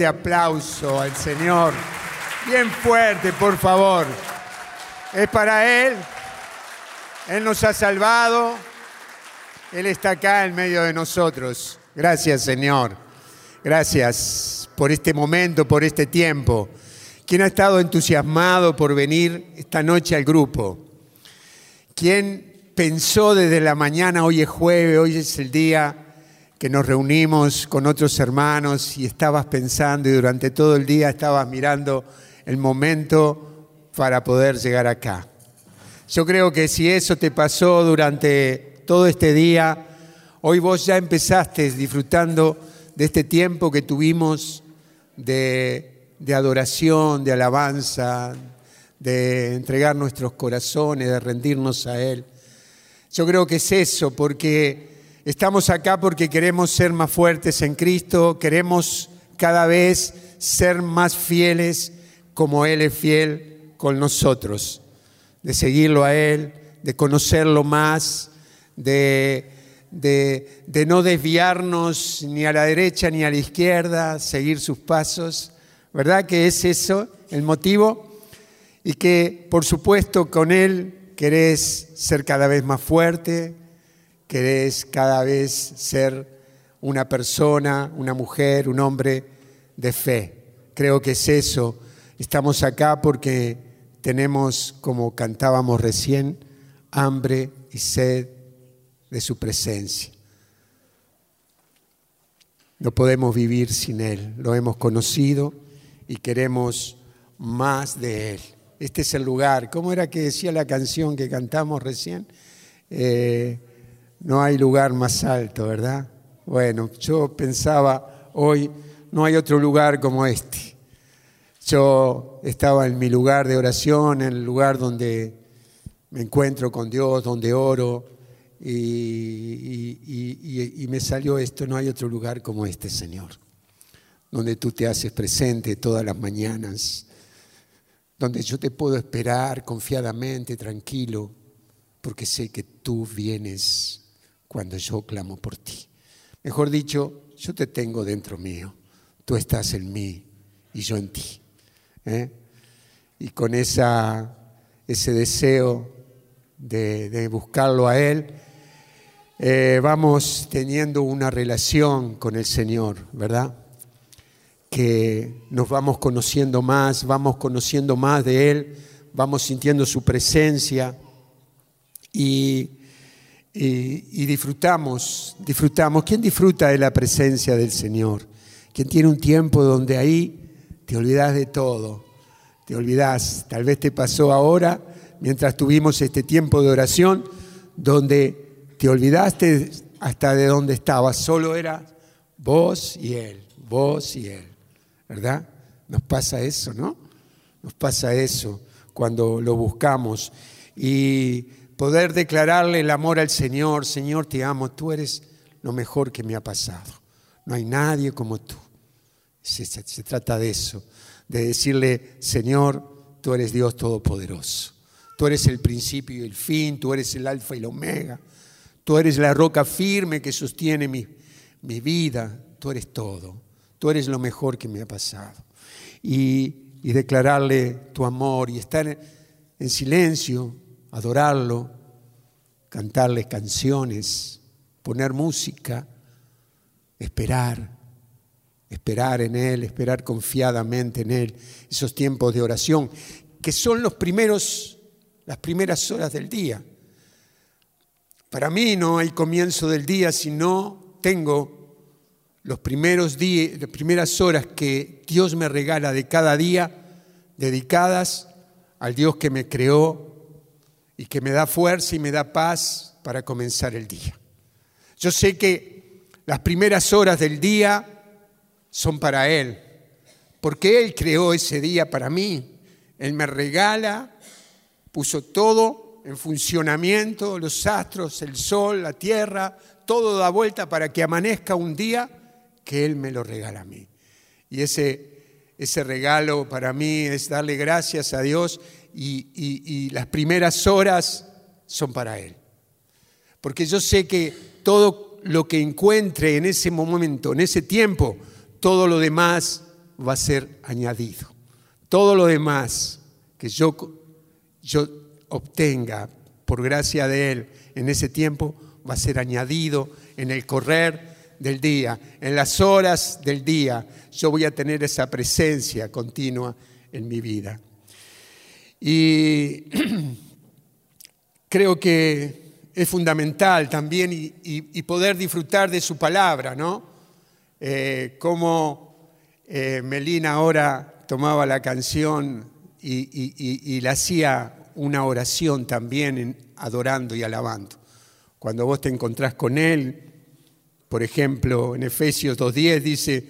fuerte aplauso al Señor. Bien fuerte, por favor. Es para Él. Él nos ha salvado. Él está acá en medio de nosotros. Gracias, Señor. Gracias por este momento, por este tiempo. ¿Quién ha estado entusiasmado por venir esta noche al grupo? ¿Quién pensó desde la mañana, hoy es jueves, hoy es el día que nos reunimos con otros hermanos y estabas pensando y durante todo el día estabas mirando el momento para poder llegar acá? Yo creo que si eso te pasó durante todo este día, hoy vos ya empezaste disfrutando de este tiempo que tuvimos de, adoración, de alabanza, de entregar nuestros corazones, de rendirnos a Él. Yo creo que es eso, porque estamos acá porque queremos ser más fuertes en Cristo, queremos cada vez ser más fieles como Él es fiel con nosotros de seguirlo a Él, de conocerlo más, de, de, de, no desviarnos ni a la derecha ni a la izquierda, seguir sus pasos. ¿Verdad que es eso el motivo? Y que, por supuesto, con Él querés ser cada vez más fuerte, querés cada vez ser una persona, una mujer, un hombre de fe. Creo que es eso. Estamos acá porque tenemos, como cantábamos recién, hambre y sed de su presencia. No podemos vivir sin Él, lo hemos conocido y queremos más de Él. Este es el lugar. ¿Cómo era que decía la canción que cantamos recién? Eh, no hay lugar más alto, ¿verdad? Bueno, yo pensaba hoy, no hay otro lugar como este. Yo estaba en mi lugar de oración, en el lugar donde me encuentro con Dios, donde oro, y, me salió esto, no hay otro lugar como este, Señor, donde tú te haces presente todas las mañanas, donde yo te puedo esperar confiadamente, tranquilo, porque sé que tú vienes cuando yo clamo por ti. Mejor dicho, yo te tengo dentro mío, tú estás en mí y yo en ti. ¿eh? y con esa, ese deseo de, buscarlo a Él, eh, vamos teniendo una relación con el Señor, ¿verdad? Que nos vamos conociendo más, vamos conociendo más de Él, vamos sintiendo su presencia y, y, disfrutamos, disfrutamos. ¿Quién disfruta de la presencia del Señor? ¿Quién tiene un tiempo donde ahí te olvidas de todo, te olvidas, tal vez te pasó ahora, mientras tuvimos este tiempo de oración, donde te olvidaste hasta de dónde estabas, solo era vos y Él, vos y Él, ¿verdad? Nos pasa eso, ¿no? Nos pasa eso cuando lo buscamos y poder declararle el amor al Señor, Señor, te amo, tú eres lo mejor que me ha pasado, no hay nadie como tú. Se, se, trata de eso, de decirle, Señor, tú eres Dios Todopoderoso. Tú eres el principio y el fin, tú eres el alfa y el omega. Tú eres la roca firme que sostiene mi, mi vida. Tú eres todo. Tú eres lo mejor que me ha pasado. Y, y declararle tu amor y estar en silencio, adorarlo, cantarle canciones, poner música, esperar esperar en Él, esperar confiadamente en Él, esos tiempos de oración, que son los primeros, las primeras horas del día. Para mí no hay comienzo del día si no tengo los primeros días, las primeras horas que Dios me regala de cada día dedicadas al Dios que me creó y que me da fuerza y me da paz para comenzar el día. Yo sé que las primeras horas del día son para Él, porque Él creó ese día para mí. Él me regala, puso todo en funcionamiento, los astros, el sol, la tierra, todo da vuelta para que amanezca un día que Él me lo regala a mí. Y ese, ese regalo para mí es darle gracias a Dios y, las primeras horas son para Él. Porque yo sé que todo lo que encuentre en ese momento, en ese tiempo, todo lo demás va a ser añadido. Todo lo demás que yo, yo obtenga por gracia de Él en ese tiempo va a ser añadido en el correr del día, en las horas del día. Yo voy a tener esa presencia continua en mi vida. Y creo que es fundamental también y, poder disfrutar de su palabra, ¿no? Eh, como eh, Melina ahora tomaba la canción y, la hacía una oración también adorando y alabando. Cuando vos te encontrás con Él, por ejemplo, en Efesios 2.10 dice,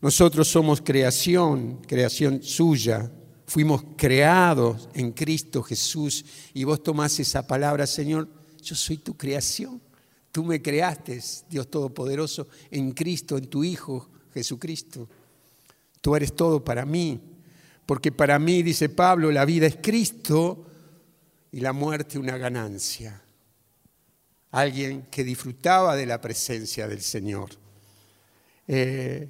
nosotros somos creación, creación suya, fuimos creados en Cristo Jesús y vos tomás esa palabra, Señor, yo soy tu creación. Tú me creaste, Dios Todopoderoso, en Cristo, en tu Hijo Jesucristo. Tú eres todo para mí, porque para mí, dice Pablo, la vida es Cristo y la muerte una ganancia. Alguien que disfrutaba de la presencia del Señor. Eh,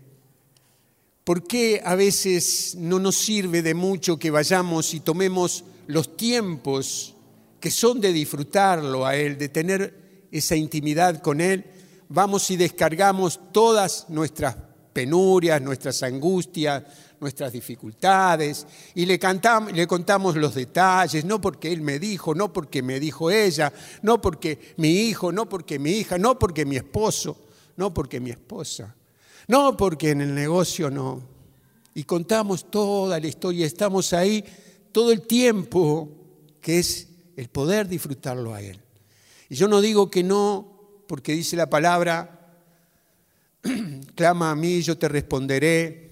¿Por qué a veces no nos sirve de mucho que vayamos y tomemos los tiempos que son de disfrutarlo a Él, de tener esa intimidad con Él? Vamos y descargamos todas nuestras penurias, nuestras angustias, nuestras dificultades y le, cantamos, le contamos los detalles, no porque él me dijo, no porque me dijo ella, no porque mi hijo, no porque mi hija, no porque mi esposo, no porque mi esposa. No, porque en el negocio no. Y contamos toda la historia, estamos ahí todo el tiempo, que es el poder disfrutarlo a Él. Y yo no digo que no, porque dice la palabra, clama a mí, yo te responderé,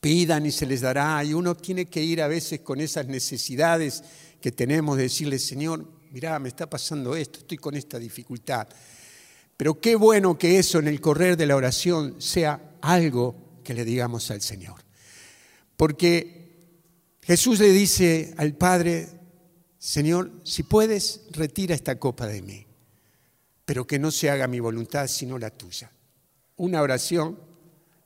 pidan y se les dará. Y uno tiene que ir a veces con esas necesidades que tenemos de decirle, Señor, mirá, me está pasando esto, estoy con esta dificultad. Pero qué bueno que eso en el correr de la oración sea algo que le digamos al Señor. Porque Jesús le dice al Padre, Señor, si puedes, retira esta copa de mí, pero que no se haga mi voluntad sino la tuya. Una oración,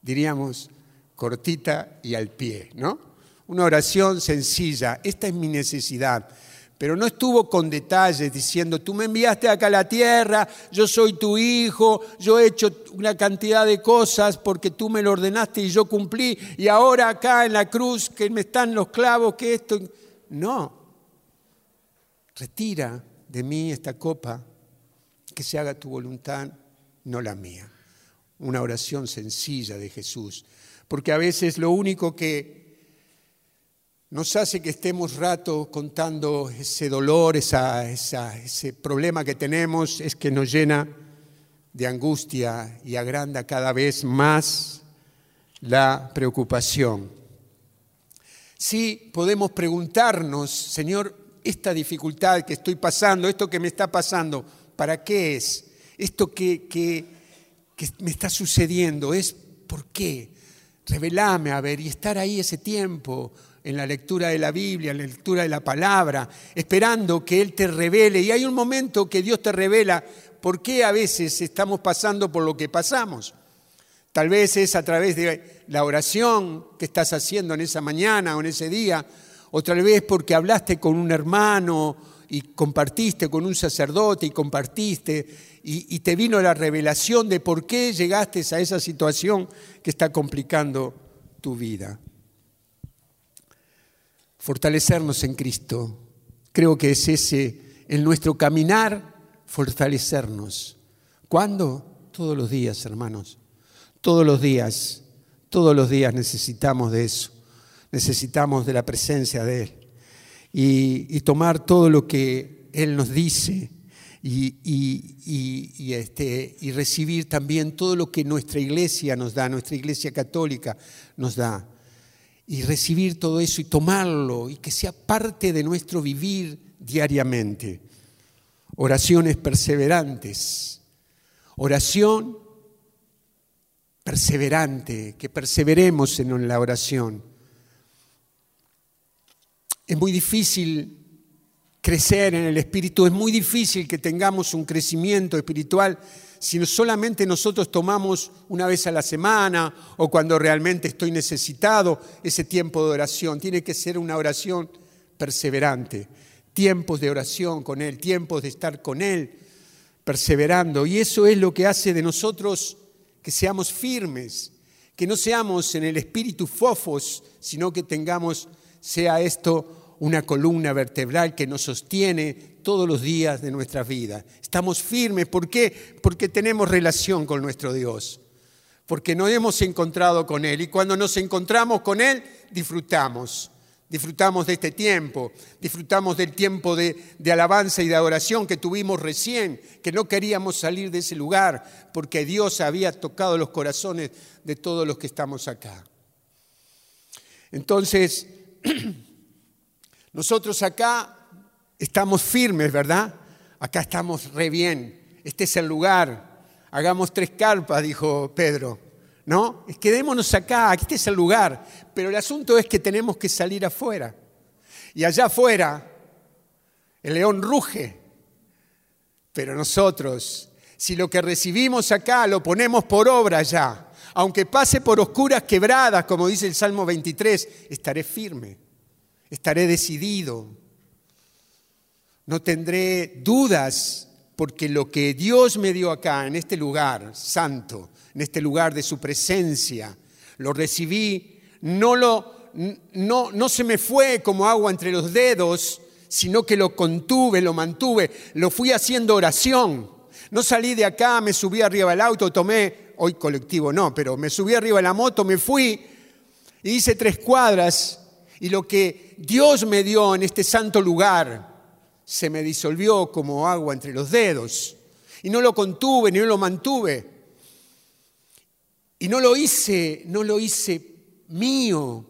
diríamos, cortita y al pie, ¿no? Una oración sencilla, esta es mi necesidad pero no estuvo con detalles diciendo, tú me enviaste acá a la tierra, yo soy tu hijo, yo he hecho una cantidad de cosas porque tú me lo ordenaste y yo cumplí, y ahora acá en la cruz que me están los clavos, que esto... No, retira de mí esta copa, que se haga tu voluntad, no la mía. Una oración sencilla de Jesús, porque a veces lo único que nos hace que estemos rato contando ese dolor, ese problema que tenemos, es que nos llena de angustia y agranda cada vez más la preocupación. Sí podemos preguntarnos, Señor, esta dificultad que estoy pasando, esto que me está pasando, ¿para qué es? Esto que, que, que me está sucediendo, ¿es por qué? Revelame, a ver, y estar ahí ese tiempo, en la lectura de la Biblia, en la lectura de la palabra, esperando que Él te revele. Y hay un momento que Dios te revela por qué a veces estamos pasando por lo que pasamos. Tal vez es a través de la oración que estás haciendo en esa mañana o en ese día, o tal vez porque hablaste con un hermano y compartiste con un sacerdote y compartiste y, te vino la revelación de por qué llegaste a esa situación que está complicando tu vida fortalecernos en Cristo. Creo que es ese, en nuestro caminar, fortalecernos. ¿Cuándo? Todos los días, hermanos. Todos los días. Todos los días necesitamos de eso. Necesitamos de la presencia de Él. Y, tomar todo lo que Él nos dice y, este, y recibir también todo lo que nuestra iglesia nos da, nuestra iglesia católica nos da y recibir todo eso y tomarlo y que sea parte de nuestro vivir diariamente. Oraciones perseverantes. Oración perseverante, que perseveremos en la oración. Es muy difícil crecer en el Espíritu. Es muy difícil que tengamos un crecimiento espiritual si solamente nosotros tomamos una vez a la semana o cuando realmente estoy necesitado ese tiempo de oración. Tiene que ser una oración perseverante, tiempos de oración con Él, tiempos de estar con Él, perseverando. Y eso es lo que hace de nosotros que seamos firmes, que no seamos en el espíritu fofos, sino que tengamos, sea esto una columna vertebral que nos sostiene todos los días de nuestra vida. Estamos firmes. ¿Por qué? Porque tenemos relación con nuestro Dios. Porque nos hemos encontrado con Él. Y cuando nos encontramos con Él, disfrutamos. Disfrutamos de este tiempo, disfrutamos del tiempo de, alabanza y de adoración que tuvimos recién, que no queríamos salir de ese lugar porque Dios había tocado los corazones de todos los que estamos acá. Entonces, Nosotros acá estamos firmes, ¿verdad? Acá estamos re bien. Este es el lugar. Hagamos tres carpas, dijo Pedro. ¿No? Quedémonos acá, este es el lugar. Pero el asunto es que tenemos que salir afuera. Y allá afuera, el león ruge. Pero nosotros, si lo que recibimos acá lo ponemos por obra ya, aunque pase por oscuras quebradas, como dice el Salmo 23, estaré firme estaré decidido, no tendré dudas, porque lo que Dios me dio acá, en este lugar santo, en este lugar de su presencia, lo recibí, no, lo, no, no se me fue como agua entre los dedos, sino que lo contuve, lo mantuve, lo fui haciendo oración. No salí de acá, me subí arriba del auto, tomé, hoy colectivo no, pero me subí arriba de la moto, me fui y hice tres cuadras y lo que Dios me dio en este santo lugar se me disolvió como agua entre los dedos. Y no lo contuve, ni lo mantuve. Y no lo hice, no lo hice mío,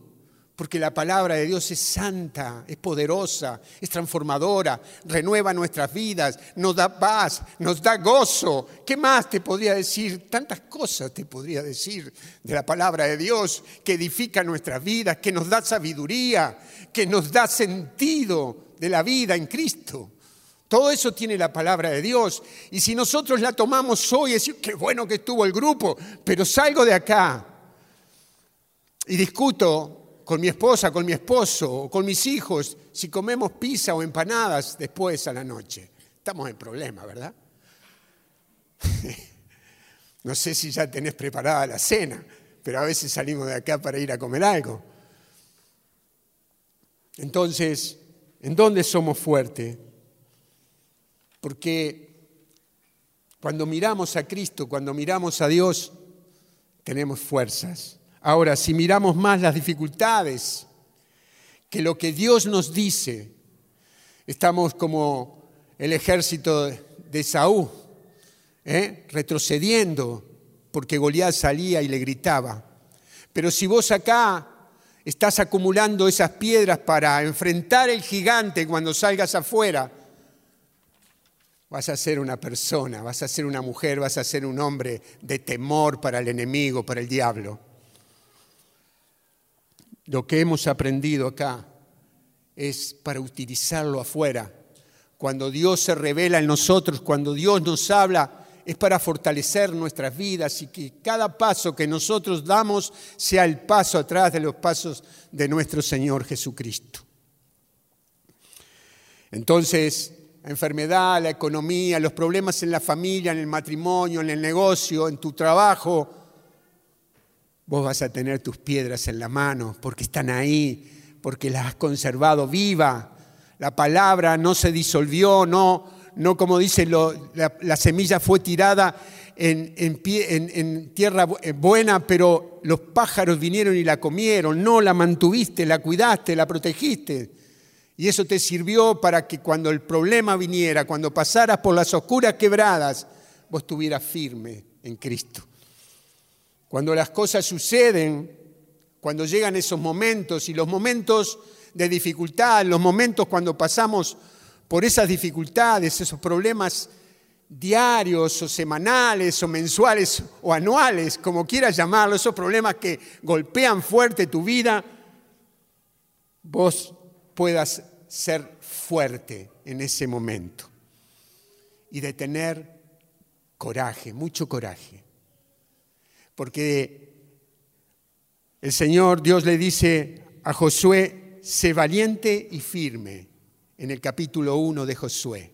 porque la palabra de Dios es santa, es poderosa, es transformadora, renueva nuestras vidas, nos da paz, nos da gozo. ¿Qué más te podría decir? Tantas cosas te podría decir de la palabra de Dios que edifica nuestras vidas, que nos da sabiduría, que nos da sentido de la vida en Cristo. Todo eso tiene la palabra de Dios. Y si nosotros la tomamos hoy, es decir, qué bueno que estuvo el grupo, pero salgo de acá y discuto con mi esposa, con mi esposo, o con mis hijos, si comemos pizza o empanadas después a la noche. Estamos en problema, ¿verdad? no sé si ya tenés preparada la cena, pero a veces salimos de acá para ir a comer algo. Entonces, ¿en dónde somos fuertes? Porque cuando miramos a Cristo, cuando miramos a Dios, tenemos fuerzas. Ahora, si miramos más las dificultades que lo que Dios nos dice, estamos como el ejército de Saúl, ¿eh? retrocediendo porque Goliat salía y le gritaba. Pero si vos acá estás acumulando esas piedras para enfrentar el gigante cuando salgas afuera, vas a ser una persona, vas a ser una mujer, vas a ser un hombre de temor para el enemigo, para el diablo. Lo que hemos aprendido acá es para utilizarlo afuera. Cuando Dios se revela en nosotros, cuando Dios nos habla, es para fortalecer nuestras vidas y que cada paso que nosotros damos sea el paso atrás de los pasos de nuestro Señor Jesucristo. Entonces, la enfermedad, la economía, los problemas en la familia, en el matrimonio, en el negocio, en tu trabajo, vos vas a tener tus piedras en la mano porque están ahí, porque las has conservado viva. La palabra no se disolvió, no, no como dice, la, semilla fue tirada en, en, tierra buena, pero los pájaros vinieron y la comieron. No, la mantuviste, la cuidaste, la protegiste. Y eso te sirvió para que cuando el problema viniera, cuando pasaras por las oscuras quebradas, vos estuvieras firme en Cristo. Cuando las cosas suceden, cuando llegan esos momentos y los momentos de dificultad, los momentos cuando pasamos por esas dificultades, esos problemas diarios o semanales o mensuales o anuales, como quieras llamarlo, esos problemas que golpean fuerte tu vida, vos puedas ser fuerte en ese momento y de tener coraje, mucho coraje. Porque el Señor Dios le dice a Josué, sé valiente y firme, en el capítulo 1 de Josué.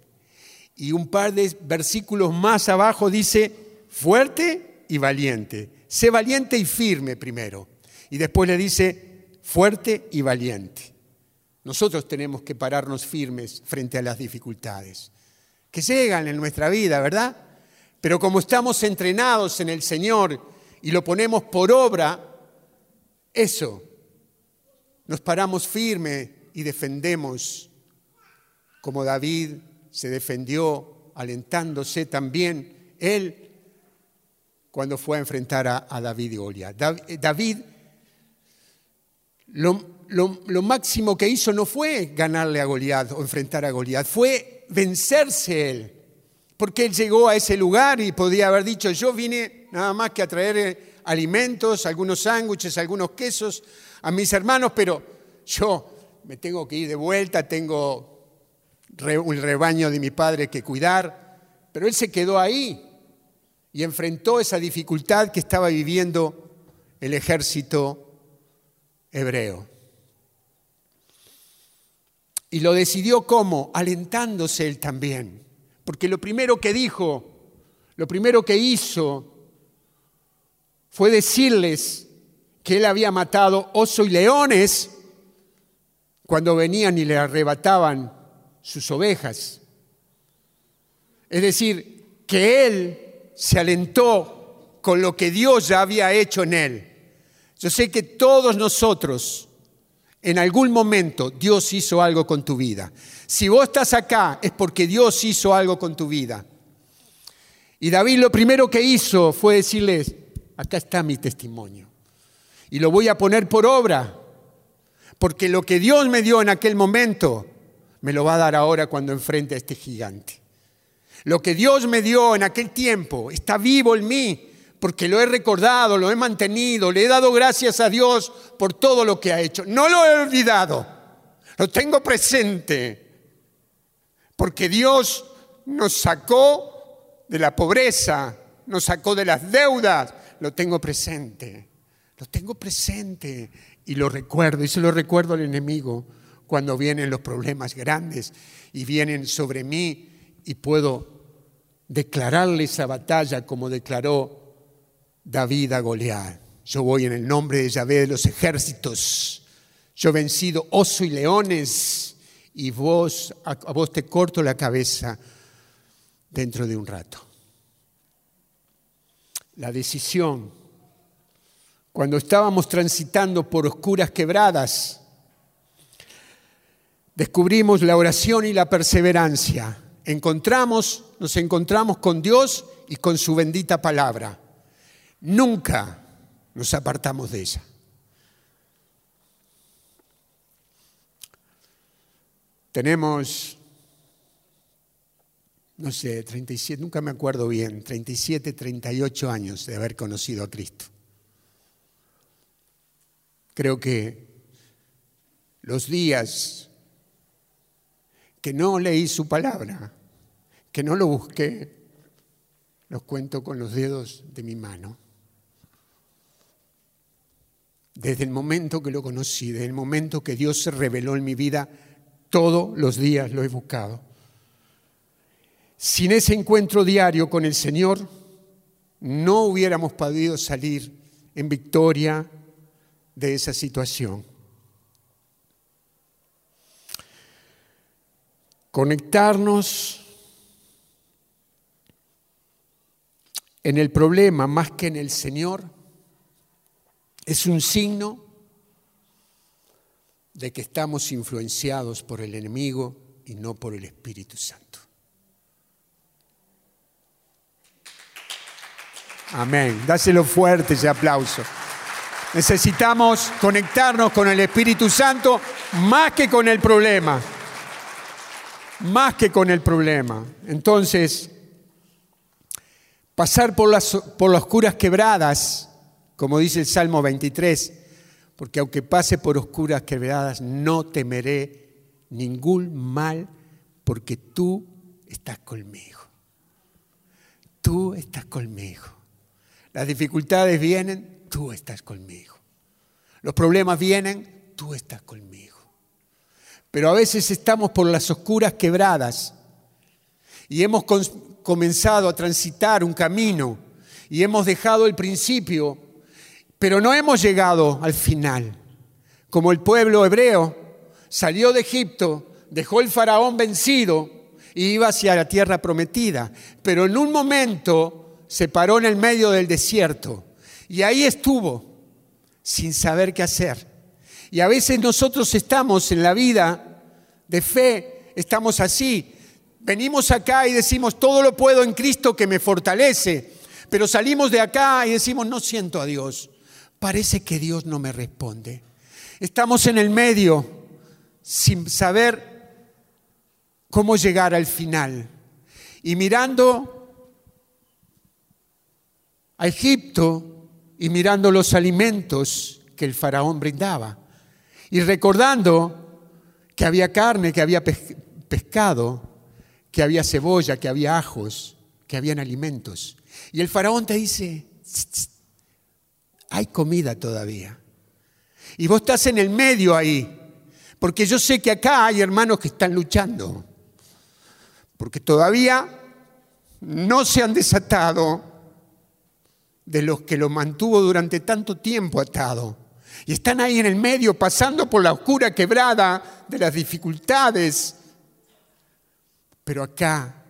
Y un par de versículos más abajo dice, fuerte y valiente. Sé valiente y firme primero. Y después le dice, fuerte y valiente. Nosotros tenemos que pararnos firmes frente a las dificultades que llegan en nuestra vida, ¿verdad? Pero como estamos entrenados en el Señor y lo ponemos por obra, eso, nos paramos firmes y defendemos como David se defendió alentándose también él cuando fue a enfrentar a, David y Goliat. David, lo, lo, máximo que hizo no fue ganarle a Goliat o enfrentar a Goliat, fue vencerse él. Porque él llegó a ese lugar y podía haber dicho, yo vine nada más que a traer eh, alimentos, algunos sándwiches, algunos quesos a mis hermanos, pero yo me tengo que ir de vuelta, tengo un rebaño de mi padre que cuidar. Pero él se quedó ahí y enfrentó esa dificultad que estaba viviendo el ejército hebreo. Y lo decidió como, alentándose él también. Porque lo primero que dijo, lo primero que hizo, fue decirles que él había matado oso y leones cuando venían y le arrebataban sus ovejas. Es decir, que él se alentó con lo que Dios ya había hecho en él. Yo sé que todos nosotros en algún momento Dios hizo algo con tu vida. Si vos estás acá es porque Dios hizo algo con tu vida. Y David lo primero que hizo fue decirles, acá está mi testimonio. Y lo voy a poner por obra, porque lo que Dios me dio en aquel momento, me lo va a dar ahora cuando enfrente a este gigante. Lo que Dios me dio en aquel tiempo está vivo en mí porque lo he recordado, lo he mantenido, le he dado gracias a Dios por todo lo que ha hecho. No lo he olvidado, lo tengo presente, porque Dios nos sacó de la pobreza, nos sacó de las deudas, lo tengo presente, lo tengo presente y lo recuerdo, y se lo recuerdo al enemigo cuando vienen los problemas grandes y vienen sobre mí y puedo declararle esa batalla como declaró David a Goliat. Yo voy en el nombre de Yahvé de los ejércitos. Yo he vencido oso y leones y a, vos te corto la cabeza dentro de un rato. La decisión, cuando estábamos transitando por oscuras quebradas, descubrimos la oración y la perseverancia. Encontramos, nos encontramos con Dios y con su bendita palabra. Nunca nos apartamos de ella. Tenemos, no sé, 37, nunca me acuerdo bien, 37, 38 años de haber conocido a Cristo. Creo que los días que no leí su palabra, que no lo busqué, los cuento con los dedos de mi mano. Desde el momento que lo conocí, desde el momento que Dios se reveló en mi vida, todos los días lo he buscado. Sin ese encuentro diario con el Señor, no hubiéramos podido salir en victoria de esa situación. Conectarnos en el problema más que en el Señor es un signo de que estamos influenciados por el enemigo y no por el Espíritu Santo. Amén. Dáselo fuerte ese aplauso. Necesitamos conectarnos con el Espíritu Santo más que con el problema. Más que con el problema. Entonces, pasar por las, por las oscuras quebradas como dice el Salmo 23, porque aunque pase por oscuras quebradas, no temeré ningún mal, porque tú estás conmigo. Tú estás conmigo. Las dificultades vienen, tú estás conmigo. Los problemas vienen, tú estás conmigo. Pero a veces estamos por las oscuras quebradas y hemos comenzado a transitar un camino y hemos dejado el principio, pero no hemos llegado al final. Como el pueblo hebreo salió de Egipto, dejó el faraón vencido y iba hacia la tierra prometida, pero en un momento se paró en el medio del desierto y ahí estuvo sin saber qué hacer. Y a veces nosotros estamos en la vida de fe, estamos así, venimos acá y decimos, todo lo puedo en Cristo que me fortalece, pero salimos de acá y decimos, no siento a Dios. Parece que Dios no me responde. Estamos en el medio sin saber cómo llegar al final. Y mirando a Egipto y mirando los alimentos que el faraón brindaba. Y recordando que había carne, que había pescado, que había cebolla, que había ajos, que habían alimentos. Y el faraón te dice, hay comida todavía. Y vos estás en el medio ahí, porque yo sé que acá hay hermanos que están luchando, porque todavía no se han desatado de los que lo mantuvo durante tanto tiempo atado. Y están ahí en el medio, pasando por la oscura quebrada de las dificultades, pero acá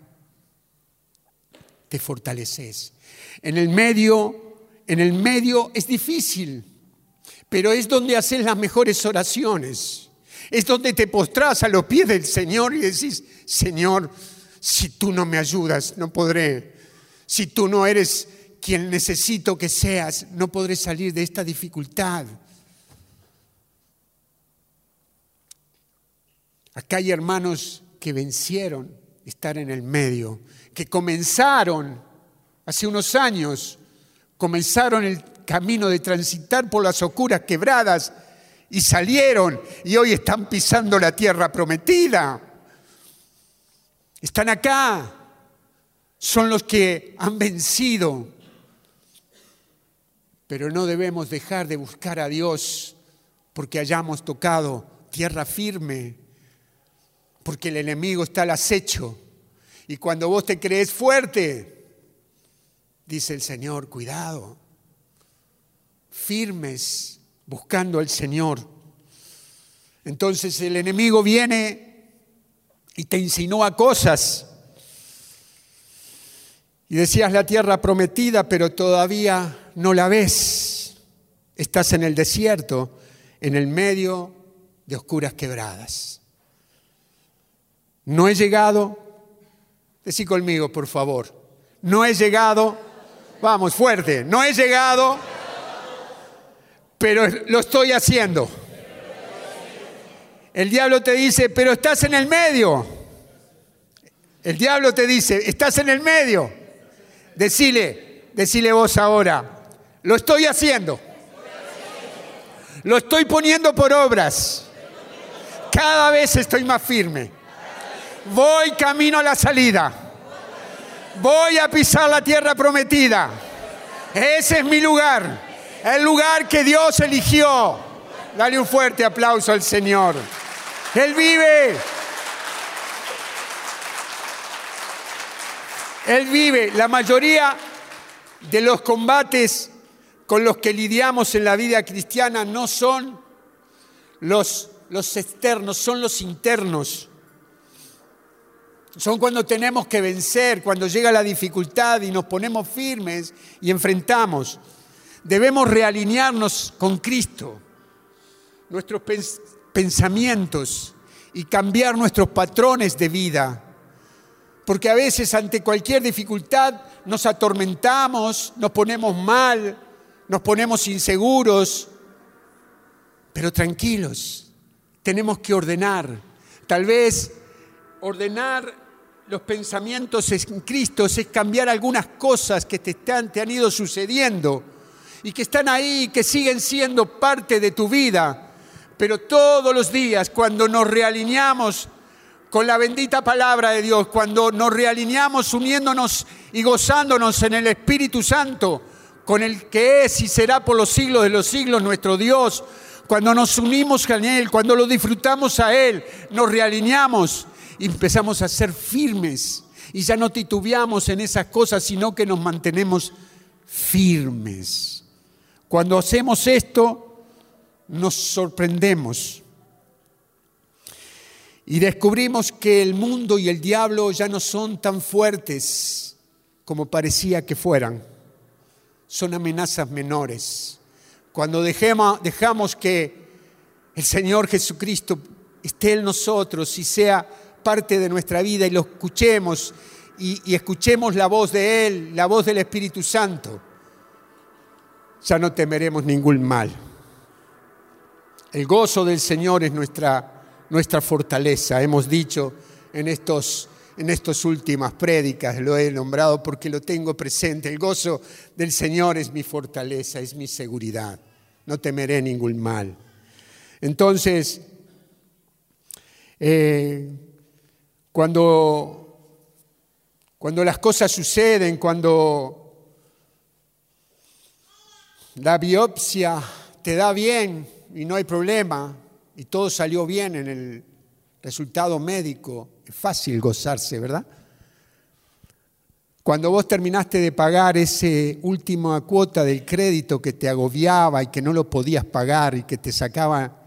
te fortaleces. En el medio, en el medio es difícil, pero es donde haces las mejores oraciones. Es donde te postras a los pies del Señor y decís, Señor, si tú no me ayudas, no podré. Si tú no eres quien necesito que seas, no podré salir de esta dificultad. Acá hay hermanos que vencieron estar en el medio, que comenzaron hace unos años, comenzaron el camino de transitar por las oscuras quebradas y salieron y hoy están pisando la tierra prometida. Están acá, son los que han vencido. Pero no debemos dejar de buscar a Dios porque hayamos tocado tierra firme porque el enemigo está al acecho. Y cuando vos te crees fuerte, dice el Señor, cuidado, firmes, buscando al Señor. Entonces el enemigo viene y te insinúa cosas. Y decías la tierra prometida, pero todavía no la ves. Estás en el desierto, en el medio de oscuras quebradas. No he llegado, decí conmigo por favor, no he llegado, vamos fuerte, no he llegado, pero lo estoy haciendo. El diablo te dice, pero estás en el medio. El diablo te dice, estás en el medio. Decile, decile vos ahora, lo estoy haciendo. Lo estoy poniendo por obras. Cada vez estoy más firme. Voy camino a la salida. Voy a pisar la tierra prometida. Ese es mi lugar. El lugar que Dios eligió. Dale un fuerte aplauso al Señor. Él vive. Él vive. La mayoría de los combates con los que lidiamos en la vida cristiana no son los, los externos, son los internos. Son cuando tenemos que vencer, cuando llega la dificultad y nos ponemos firmes y enfrentamos. Debemos realinearnos con Cristo, nuestros pensamientos y cambiar nuestros patrones de vida. Porque a veces ante cualquier dificultad nos atormentamos, nos ponemos mal, nos ponemos inseguros. Pero tranquilos, tenemos que ordenar. Tal vez ordenar los pensamientos en Cristo es cambiar algunas cosas que te, están, te han ido sucediendo y que están ahí que siguen siendo parte de tu vida, Pero todos los días, cuando nos realineamos con la bendita palabra de Dios, cuando nos realineamos uniéndonos y gozándonos en el Espíritu Santo, con el que es y será por los siglos de los siglos nuestro Dios, cuando nos unimos con Él, cuando lo disfrutamos a Él, nos realineamos empezamos a ser firmes y ya no titubeamos en esas cosas, sino que nos mantenemos firmes. Cuando hacemos esto, nos sorprendemos y descubrimos que el mundo y el diablo ya no son tan fuertes como parecía que fueran. Son amenazas menores. Cuando dejamos que el Señor Jesucristo esté en nosotros y sea parte de nuestra vida y lo escuchemos y, escuchemos la voz de Él, la voz del Espíritu Santo, ya no temeremos ningún mal. El gozo del Señor es nuestra, nuestra fortaleza. Hemos dicho en estos en estas últimas prédicas, lo he nombrado porque lo tengo presente. El gozo del Señor es mi fortaleza, es mi seguridad. No temeré ningún mal. Entonces, eh, cuando, cuando las cosas suceden, cuando la biopsia te da bien y no hay problema y todo salió bien en el resultado médico, es fácil gozarse, ¿verdad? Cuando vos terminaste de pagar esa última cuota del crédito que te agobiaba y que no lo podías pagar y que te sacaba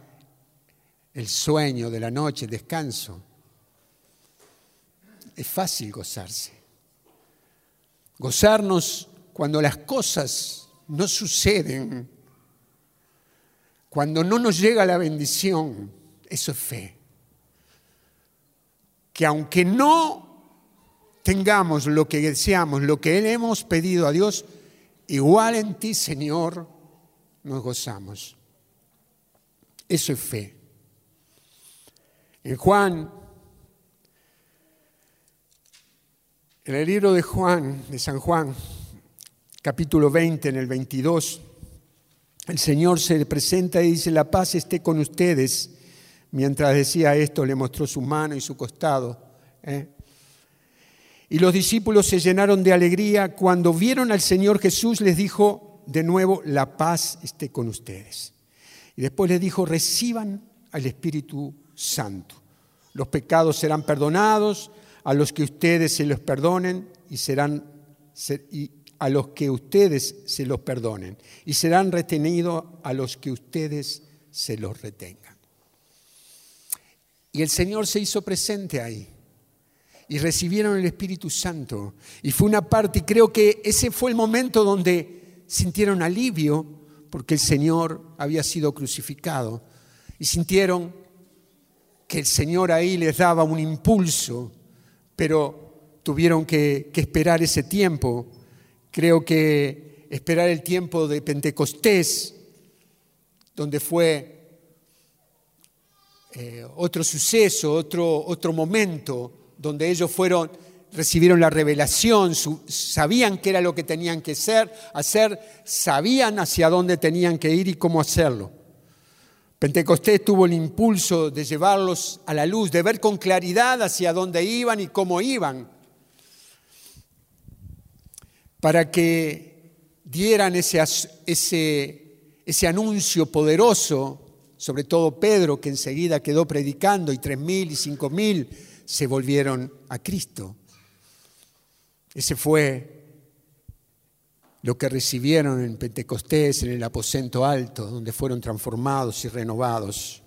el sueño de la noche, el descanso, es fácil gozarse. Gozarnos cuando las cosas no suceden, cuando no nos llega la bendición, eso es fe. Que aunque no tengamos lo que deseamos, lo que le hemos pedido a Dios, igual en ti, Señor, nos gozamos. Eso es fe. En Juan En el libro de Juan, de San Juan, capítulo 20, en el 22, el Señor se presenta y dice, la paz esté con ustedes. Mientras decía esto, le mostró su mano y su costado. ¿eh? Y los discípulos se llenaron de alegría. Cuando vieron al Señor Jesús, les dijo de nuevo, la paz esté con ustedes. Y después les dijo, reciban al Espíritu Santo. Los pecados serán perdonados a los que ustedes se los perdonen y serán y a los que ustedes se los perdonen y serán retenidos a los que ustedes se los retengan. Y el Señor se hizo presente ahí. Y recibieron el Espíritu Santo. Y fue una parte y creo que ese fue el momento donde sintieron alivio porque el Señor había sido crucificado. Y sintieron que el Señor ahí les daba un impulso pero tuvieron que, esperar ese tiempo. Creo que esperar el tiempo de Pentecostés, donde fue eh, otro suceso, otro, otro momento, donde ellos fueron, recibieron la revelación, sabían qué era lo que tenían que hacer, hacer, sabían hacia dónde tenían que ir y cómo hacerlo. Pentecostés tuvo el impulso de llevarlos a la luz, de ver con claridad hacia dónde iban y cómo iban, para que dieran ese, ese, ese anuncio poderoso, sobre todo Pedro, que enseguida quedó predicando, y tres mil y cinco mil se volvieron a Cristo. Ese fue lo que recibieron en Pentecostés, en el aposento alto, donde fueron transformados y renovados.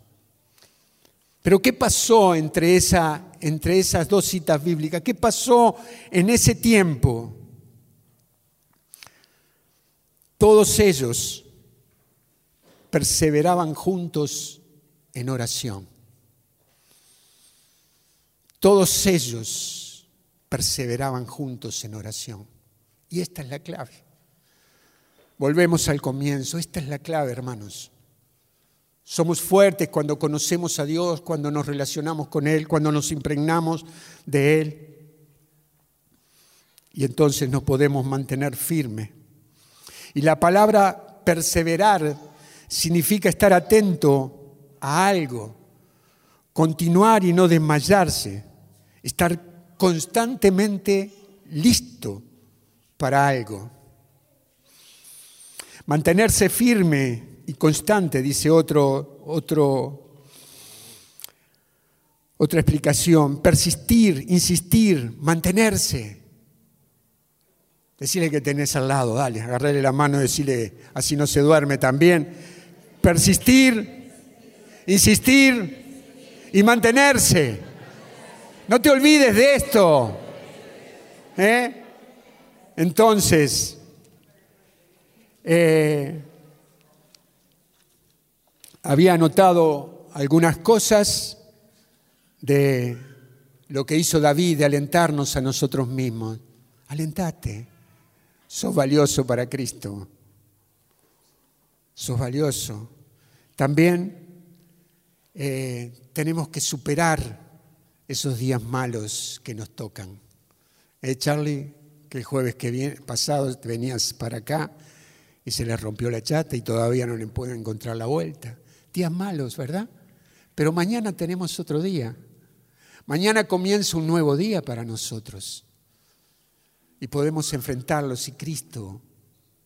Pero ¿qué pasó entre, esa, entre esas dos citas bíblicas? ¿Qué pasó en ese tiempo? Todos ellos perseveraban juntos en oración. Todos ellos perseveraban juntos en oración. Y esta es la clave. Volvemos al comienzo. Esta es la clave, hermanos. Somos fuertes cuando conocemos a Dios, cuando nos relacionamos con Él, cuando nos impregnamos de Él. Y entonces nos podemos mantener firmes. Y la palabra perseverar significa estar atento a algo, continuar y no desmayarse, estar constantemente listo para algo. Mantenerse firme y constante, dice otro, otro, otra explicación. Persistir, insistir, mantenerse. Decirle que tenés al lado, dale, agarrarle la mano y decirle, así no se duerme también. Persistir, insistir y mantenerse. No te olvides de esto. ¿Eh? Entonces, eh, había anotado algunas cosas de lo que hizo David de alentarnos a nosotros mismos. Alentate. Sos valioso para Cristo. Sos valioso. También eh, tenemos que superar esos días malos que nos tocan. ¿Eh, Charlie? Que el jueves que pasado venías para acá y se le rompió la chata y todavía no le pueden encontrar la vuelta. Días malos, ¿verdad? Pero mañana tenemos otro día. Mañana comienza un nuevo día para nosotros y podemos enfrentarlo si Cristo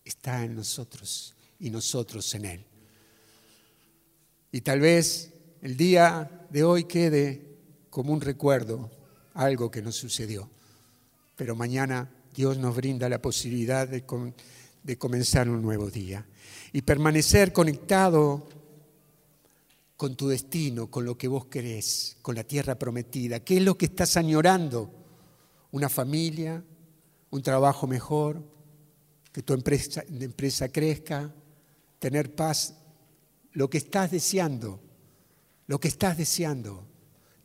está en nosotros y nosotros en Él. Y tal vez el día de hoy quede como un recuerdo, algo que nos sucedió, pero mañana Dios nos brinda la posibilidad de, de comenzar un nuevo día y permanecer conectado con tu destino, con lo que vos querés, con la tierra prometida. ¿Qué es lo que estás añorando? ¿Una familia? un trabajo mejor, que tu empresa, empresa crezca, tener paz, lo que estás deseando, lo que estás deseando,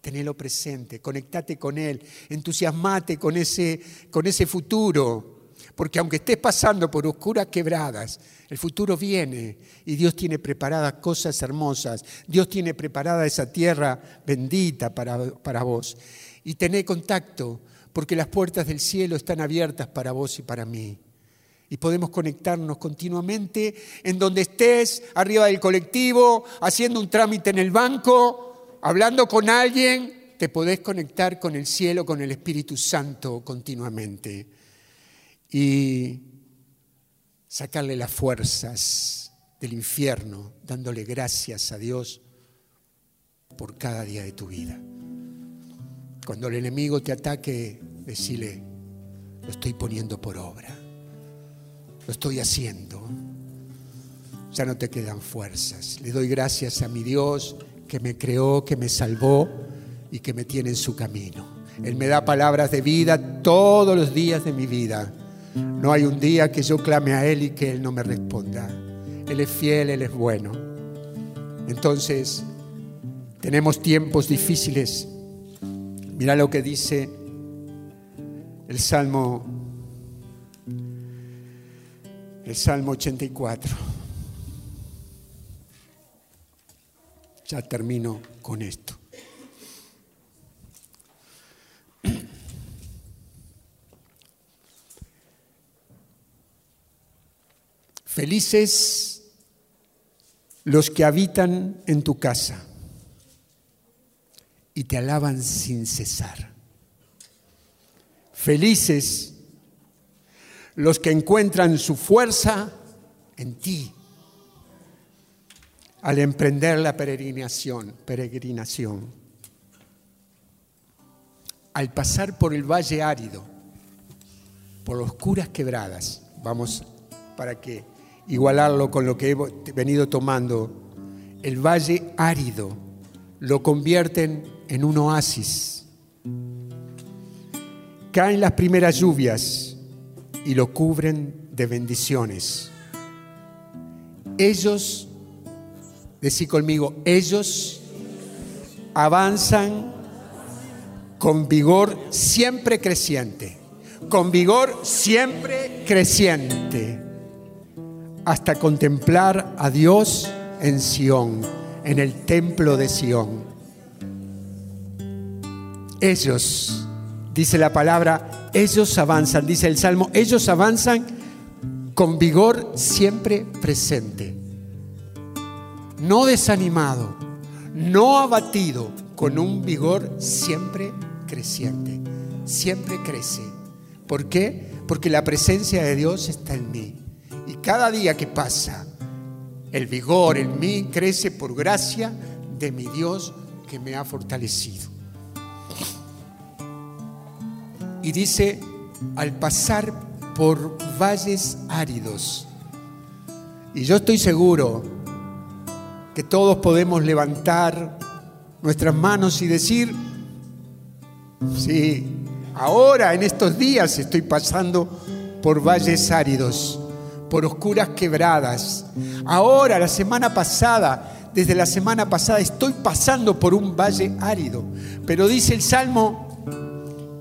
tenelo presente, conectate con Él, entusiasmate con ese, con ese futuro, porque aunque estés pasando por oscuras quebradas, el futuro viene y Dios tiene preparadas cosas hermosas, Dios tiene preparada esa tierra bendita para, para vos. Y tené contacto porque las puertas del cielo están abiertas para vos y para mí. Y podemos conectarnos continuamente en donde estés, arriba del colectivo, haciendo un trámite en el banco, hablando con alguien, te podés conectar con el cielo, con el Espíritu Santo continuamente. Y sacarle las fuerzas del infierno, dándole gracias a Dios por cada día de tu vida. Cuando el enemigo te ataque, decile, lo estoy poniendo por obra, lo estoy haciendo. Ya no te quedan fuerzas. Le doy gracias a mi Dios que me creó, que me salvó y que me tiene en su camino. Él me da palabras de vida todos los días de mi vida. No hay un día que yo clame a Él y que Él no me responda. Él es fiel, Él es bueno. Entonces, tenemos tiempos difíciles Mira lo que dice el Salmo el Salmo 84. Ya termino con esto. Felices los que habitan en tu casa y te alaban sin cesar. Felices los que encuentran su fuerza en ti al emprender la peregrinación, peregrinación. Al pasar por el valle árido, por las curas quebradas, vamos para que igualarlo con lo que he venido tomando, el valle árido lo convierten en un oasis. Caen las primeras lluvias y lo cubren de bendiciones. Ellos, decí conmigo, ellos avanzan con vigor siempre creciente, con vigor siempre creciente, hasta contemplar a Dios en Sión, en el templo de Sión. Ellos, dice la palabra, ellos avanzan, dice el Salmo, ellos avanzan con vigor siempre presente, no desanimado, no abatido, con un vigor siempre creciente. Siempre crece. ¿Por qué? Porque la presencia de Dios está en mí. Cada día que pasa, el vigor en mí crece por gracia de mi Dios que me ha fortalecido. Y dice, al pasar por valles áridos, y yo estoy seguro que todos podemos levantar nuestras manos y decir, sí, ahora en estos días estoy pasando por valles áridos, por oscuras quebradas. Ahora, la semana pasada, desde la semana pasada, estoy pasando por un valle árido. Pero dice el Salmo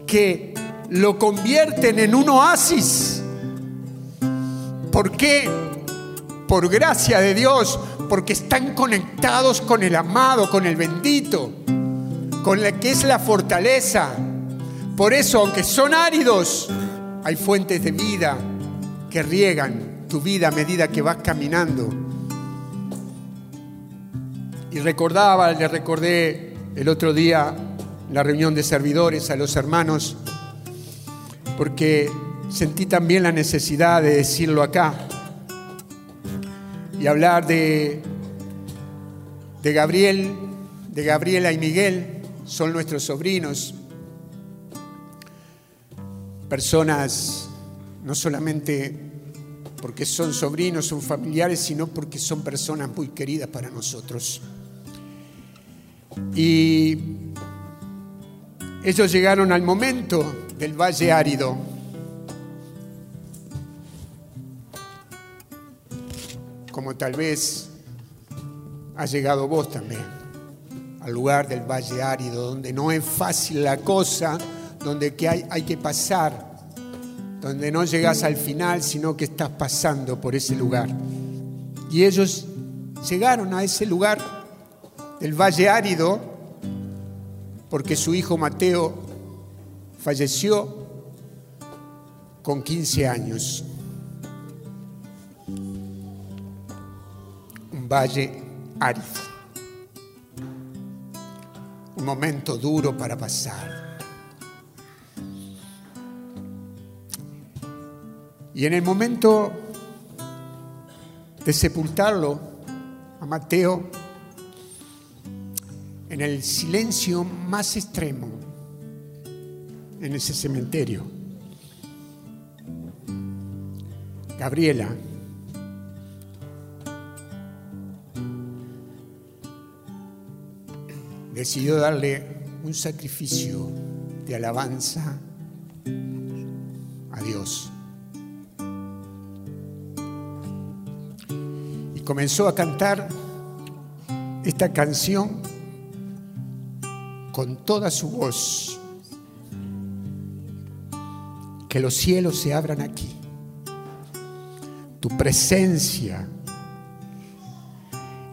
que lo convierten en un oasis. ¿Por qué? Por gracia de Dios, porque están conectados con el amado, con el bendito, con la que es la fortaleza. Por eso, aunque son áridos, hay fuentes de vida que riegan tu vida a medida que vas caminando. Y recordaba, le recordé el otro día la reunión de servidores a los hermanos porque sentí también la necesidad de decirlo acá y hablar de, de Gabriel, de Gabriela y Miguel, son nuestros sobrinos, personas no solamente porque son sobrinos, son familiares, sino porque son personas muy queridas para nosotros. Y ellos llegaron al momento del Valle Árido. Como tal vez ha llegado vos también, al lugar del Valle Árido, donde no es fácil la cosa, donde que hay, hay que pasar, donde no llegas al final, sino que estás pasando por ese lugar. Y ellos llegaron a ese lugar del Valle Árido porque su hijo Mateo falleció con 15 años. Un valle árido. Un momento duro para pasar. Y en el momento de sepultarlo a Mateo, en el silencio más extremo, en ese cementerio. Gabriela decidió darle un sacrificio de alabanza a Dios. Comenzó a cantar esta canción con toda su voz que los cielos se abran aquí. Tu presencia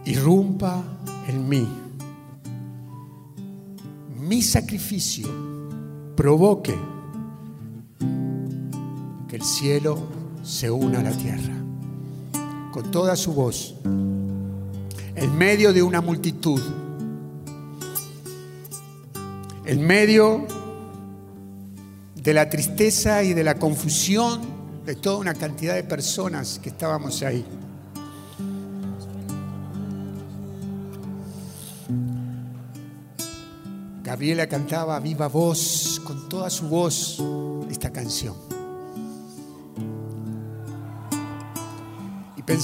irrumpa en mí. Mi sacrificio provoque que el cielo se una a la tierra con toda su voz en medio de una multitud en medio de la tristeza y de la confusión de toda una cantidad de personas que estábamos ahí. Gabriela cantaba a viva voz, con toda su voz, esta canción.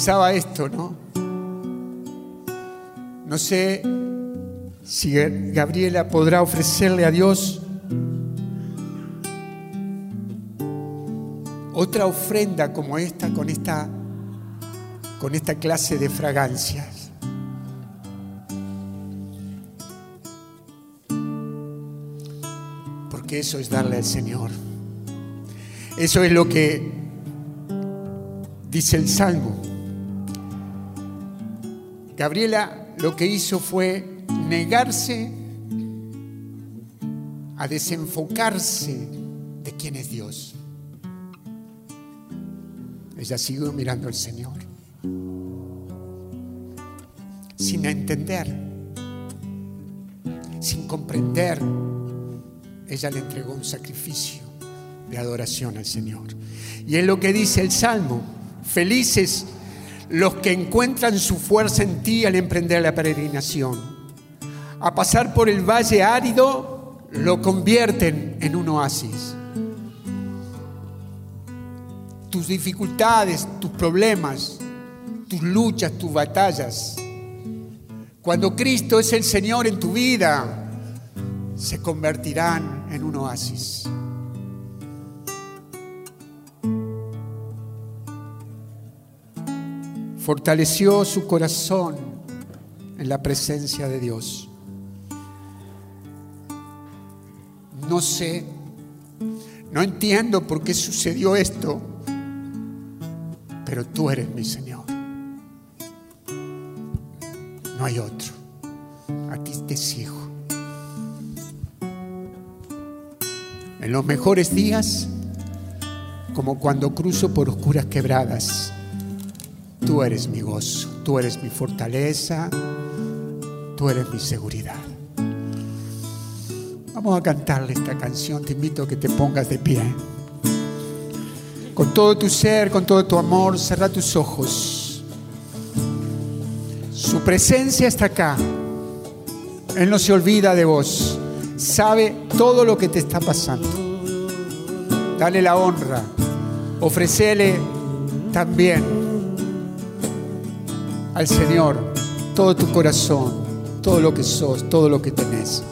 Pensaba esto, ¿no? No sé si Gabriela podrá ofrecerle a Dios otra ofrenda como esta con esta con esta clase de fragancias. Porque eso es darle al Señor. Eso es lo que dice el Salmo. Gabriela lo que hizo fue negarse a desenfocarse de quién es Dios. Ella siguió mirando al Señor sin entender sin comprender, ella le entregó un sacrificio de adoración al Señor. Y es lo que dice el Salmo, felices los que encuentran su fuerza en ti al emprender la peregrinación. A pasar por el valle árido lo convierten en un oasis. Tus dificultades, tus problemas, tus luchas, tus batallas, cuando Cristo es el Señor en tu vida, se convertirán en un oasis. Fortaleció su corazón en la presencia de Dios. No sé, no entiendo por qué sucedió esto, pero tú eres mi Señor. No hay otro. A ti te sigo. En los mejores días, como cuando cruzo por oscuras quebradas, eres mi gozo, tú eres mi fortaleza, tú eres mi seguridad. Vamos a cantarle esta canción, te invito a que te pongas de pie. Con todo tu ser, con todo tu amor, cerra tus ojos. Su presencia está acá. Él no se olvida de vos. Sabe todo lo que te está pasando. Dale la honra. Ofrecele también al Señor todo tu corazón, todo lo que sos, todo lo que tenés.